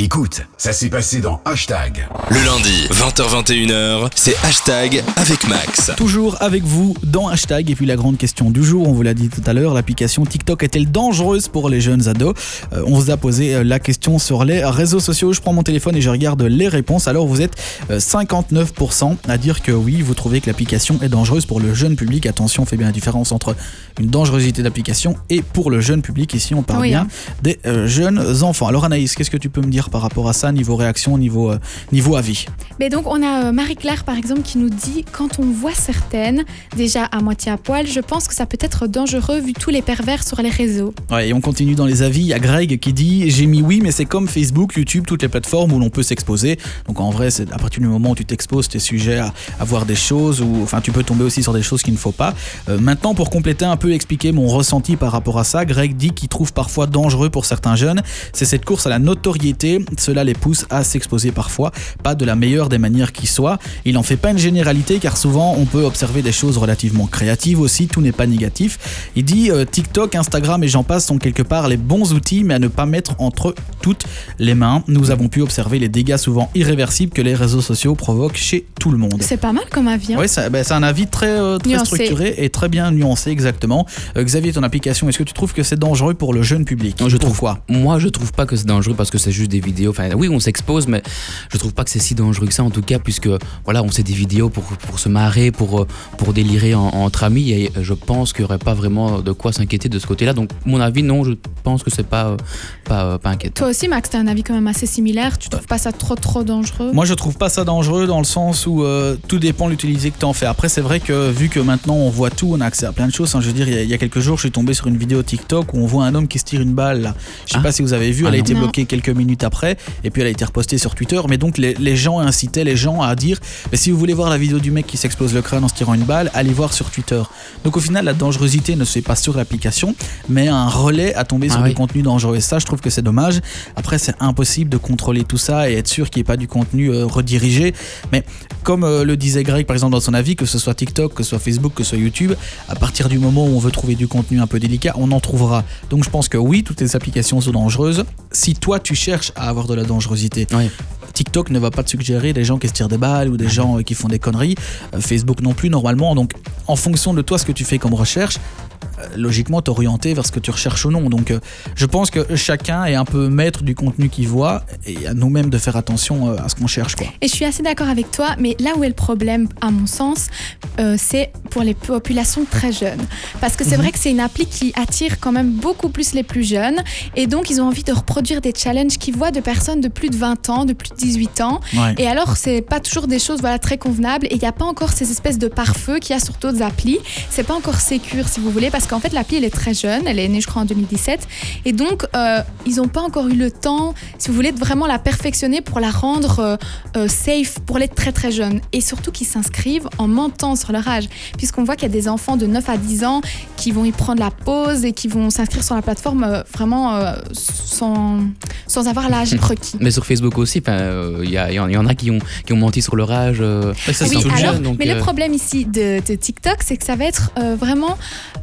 Écoute, ça s'est passé dans Hashtag. Le lundi, 20h21h, c'est Hashtag avec Max. Toujours avec vous dans Hashtag. Et puis la grande question du jour, on vous l'a dit tout à l'heure, l'application TikTok est-elle dangereuse pour les jeunes ados? Euh, On vous a posé euh, la question sur les réseaux sociaux. Je prends mon téléphone et je regarde les réponses. Alors vous êtes euh, 59% à dire que oui, vous trouvez que l'application est dangereuse pour le jeune public. Attention, on fait bien la différence entre une dangerosité d'application et pour le jeune public. Ici, on parle Oui, bien hein. des euh, jeunes enfants. Alors Anaïs, qu'est-ce que tu peux me dire par rapport à ça, niveau réaction, niveau, euh, niveau avis Mais donc on a euh, Marie-Claire par exemple qui nous dit quand on voit certaines déjà à moitié à poil, je pense que ça peut être dangereux vu tous les pervers sur les réseaux. Ouais, et on continue dans les avis. Il y a Greg qui dit J'ai mis oui, mais c'est comme Facebook, YouTube, toutes les plateformes où l'on peut s'exposer. Donc en vrai, c'est à partir du moment où tu t'exposes, tu es sujet à, à voir des choses, ou enfin, tu peux tomber aussi sur des choses qu'il ne faut pas. Euh, maintenant, pour compléter un peu, expliquer mon ressenti par rapport à ça, Greg dit qu'il trouve parfois dangereux pour certains jeunes. C'est cette course à la notoriété. Cela les pousse à s'exposer parfois, pas de la meilleure des manières qui soit. Il n'en fait pas une généralité car souvent on peut observer des choses relativement créatives aussi, tout n'est pas négatif. Il dit euh, TikTok, Instagram et j'en passe sont quelque part les bons outils mais à ne pas mettre entre toutes les mains. Nous avons pu observer les dégâts souvent irréversibles que les réseaux sociaux provoquent chez tout le monde. C'est pas mal comme avis. hein. Oui, ben, c'est un avis très, euh, très structuré et très bien nuancé, exactement. Euh, Xavier, ton application, est-ce que tu trouves que c'est dangereux pour le jeune public? Non, je trouve Pourquoi? Moi, je trouve pas que c'est dangereux parce que c'est juste des vidéos. Enfin, oui, on s'expose, mais je trouve pas que c'est si dangereux que ça, en tout cas, puisque voilà, on fait des vidéos pour, pour se marrer, pour, euh, pour délirer en- entre amis, et je pense qu'il y aurait pas vraiment de quoi s'inquiéter de ce côté-là. Donc, mon avis, non, je pense que c'est pas, euh, pas, pas inquiétant. Toi aussi Max, t'as un avis quand même assez similaire. Tu trouves pas ça trop trop dangereux? Moi, je trouve pas ça dangereux dans le sens où euh, tout dépend de l'utilité que tu en fais. Après, c'est vrai que vu que maintenant on voit tout, on a accès à plein de choses. hein. je veux dire, il y, a- il y a quelques jours, je suis tombé sur une vidéo TikTok où on voit un homme qui se tire une balle. Là. Je sais Ah. pas si vous avez vu, elle Ah a non. été Non. bloquée quelques minutes après, et puis elle a été repostée sur Twitter. Mais donc, les, les gens incitaient les gens à dire mais si vous voulez voir la vidéo du mec qui s'explose le crâne en se tirant une balle, allez voir sur Twitter. Donc, au final, la dangerosité ne se fait pas sur l'application, mais un relais à tomber Ah sur oui. du contenu dangereux. Et ça, je trouve que c'est dommage. Après, c'est impossible de contrôler tout ça et être sûr qu'il n'y ait pas du contenu euh, redirigé. Mais comme euh, le disait Greg par exemple dans son avis, que ce soit TikTok, que ce soit Facebook, que ce soit YouTube, à partir du moment où on veut trouver du contenu un peu délicat, on en trouvera. Donc je pense que oui, toutes les applications sont dangereuses. Si toi tu cherches à avoir de la dangerosité. TikTok ne va pas te suggérer des gens qui se tirent des balles ou des gens euh, qui font des conneries. Facebook non plus normalement. Donc en fonction de toi ce que tu fais comme recherche, logiquement t'orienter vers ce que tu recherches ou non. Donc euh, je pense que chacun est un peu maître du contenu qu'il voit et à nous-mêmes de faire attention euh, à ce qu'on cherche quoi. Et je suis assez d'accord avec toi, mais là où est le problème, à mon sens, euh, c'est pour les populations très jeunes. Parce que c'est Mhm. vrai que c'est une appli qui attire quand même beaucoup plus les plus jeunes. Et donc, ils ont envie de reproduire des challenges qu'ils voient de personnes de plus de 20 ans, de plus de 18 ans. Ouais. Et alors, c'est pas toujours des choses voilà, très convenables. Et il n'y a pas encore ces espèces de pare-feu qu'il y a sur d'autres applis. C'est pas encore sécure, si vous voulez, parce qu'en fait, l'appli, elle est très jeune. Elle est née, je crois, en 2017. Et donc, euh, ils n'ont pas encore eu le temps, si vous voulez, de vraiment la perfectionner pour la rendre euh, euh, safe pour les très très jeunes. Et surtout qu'ils s'inscrivent en mentant sur leur âge. Puisqu'on voit qu'il y a des enfants de 9 à 10 ans qui vont y prendre la pause et qui vont s'inscrire sur la plateforme euh, vraiment euh, sans, sans avoir l'âge requis. Mais sur Facebook aussi, euh, il y, en il y en a qui ont, qui ont menti sur leur âge. ça, oui, alors, jeune. donc, mais le problème ici de, de TikTok, c'est que ça va être euh, vraiment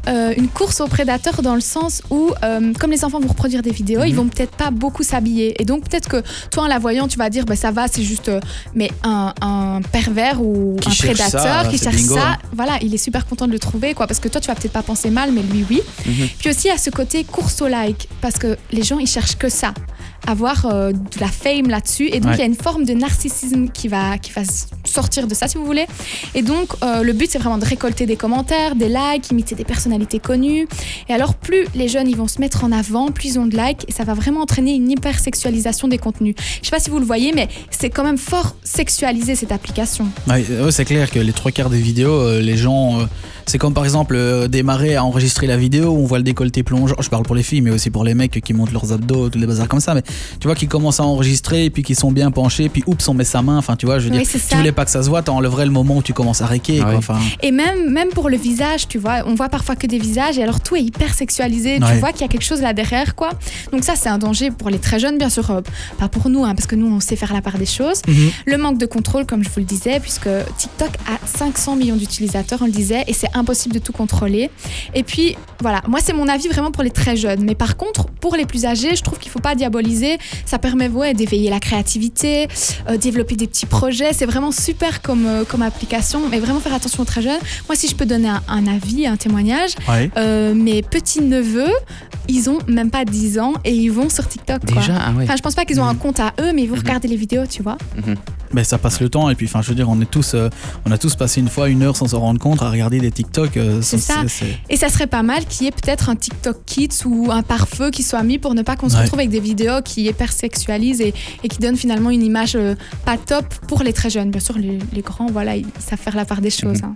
euh, une course aux prédateurs dans le sens où, euh, comme les enfants vont reproduire des vidéos, Mhm. ils vont peut-être pas beaucoup s'habiller. Et donc, peut-être que toi, en la voyant, tu vas dire, bah, ça va, c'est juste euh, mais un, un pervers ou Qui un prédateur ça, qui cherche bingo, ça. Voilà, il est super content de le trouver, quoi, parce que toi, tu vas peut-être pas penser mal, mais lui, oui. Mhm. Puis aussi, à ce côté course au like, parce que les gens, ils cherchent que ça avoir euh, de la fame là-dessus et donc Ouais. il y a une forme de narcissisme qui va qui va sortir de ça si vous voulez et donc euh, le but c'est vraiment de récolter des commentaires des likes imiter des personnalités connues et alors plus les jeunes ils vont se mettre en avant plus ils ont de likes et ça va vraiment entraîner une hypersexualisation des contenus je sais pas si vous le voyez mais c'est quand même fort sexualisé cette application Ouais, ouais, c'est clair que les trois quarts des vidéos, euh, les gens, euh, c'est comme par exemple euh, démarrer à enregistrer la vidéo où on voit le décolleté plongeant. Je parle pour les filles, mais aussi pour les mecs qui montent leurs abdos, tous les bazars comme ça. Mais tu vois, qui commencent à enregistrer et puis qui sont bien penchés, puis oups, on met sa main. Enfin, tu vois, je veux Oui, dire, tu ça. voulais pas que ça se voit, t'enlèverais le moment où tu commences à réquer. Ah quoi. oui. Enfin, Et même, même pour le visage, tu vois, on voit parfois que des visages et alors tout est hyper sexualisé. Ouais. Tu vois qu'il y a quelque chose là derrière, quoi. Donc ça, c'est un danger pour les très jeunes, bien sûr. euh, pas pour nous, hein, parce que nous, on sait faire la part des choses. Mhm. Le manque de contrôle, comme je vous le disais, puisque TikTok a 500 millions d'utilisateurs, on le disait, et c'est impossible de tout contrôler. Et puis, voilà, moi, c'est mon avis vraiment pour les très jeunes. Mais par contre, pour les plus âgés, je trouve qu'il faut pas diaboliser Ça permet ouais, d'éveiller la créativité, euh, développer des petits projets. C'est vraiment super comme, euh, comme application, mais vraiment faire attention aux très jeunes. Moi, si je peux donner un, un avis, un témoignage, Ouais. euh, mes petits-neveux, ils ont même pas 10 ans et ils vont sur TikTok. quoi. Déjà, ah ouais. Enfin, je pense pas qu'ils ont un Mhm. compte à eux, mais ils vont Mhm. regarder les vidéos, tu vois. Mais ça passe le temps et puis enfin je veux dire on est tous euh, on a tous passé une fois une heure sans s'en rendre compte à regarder des TikTok. euh, C'est ça. Et ça serait pas mal qu'il y ait peut-être un TikTok Kids ou un pare-feu qui soit mis pour ne pas qu'on se Ouais. retrouve avec des vidéos qui hypersexualisent et, et qui donnent finalement une image euh, pas top pour les très jeunes. Bien sûr, les, les grands, voilà, ils savent faire la part des choses. Mhm. hein.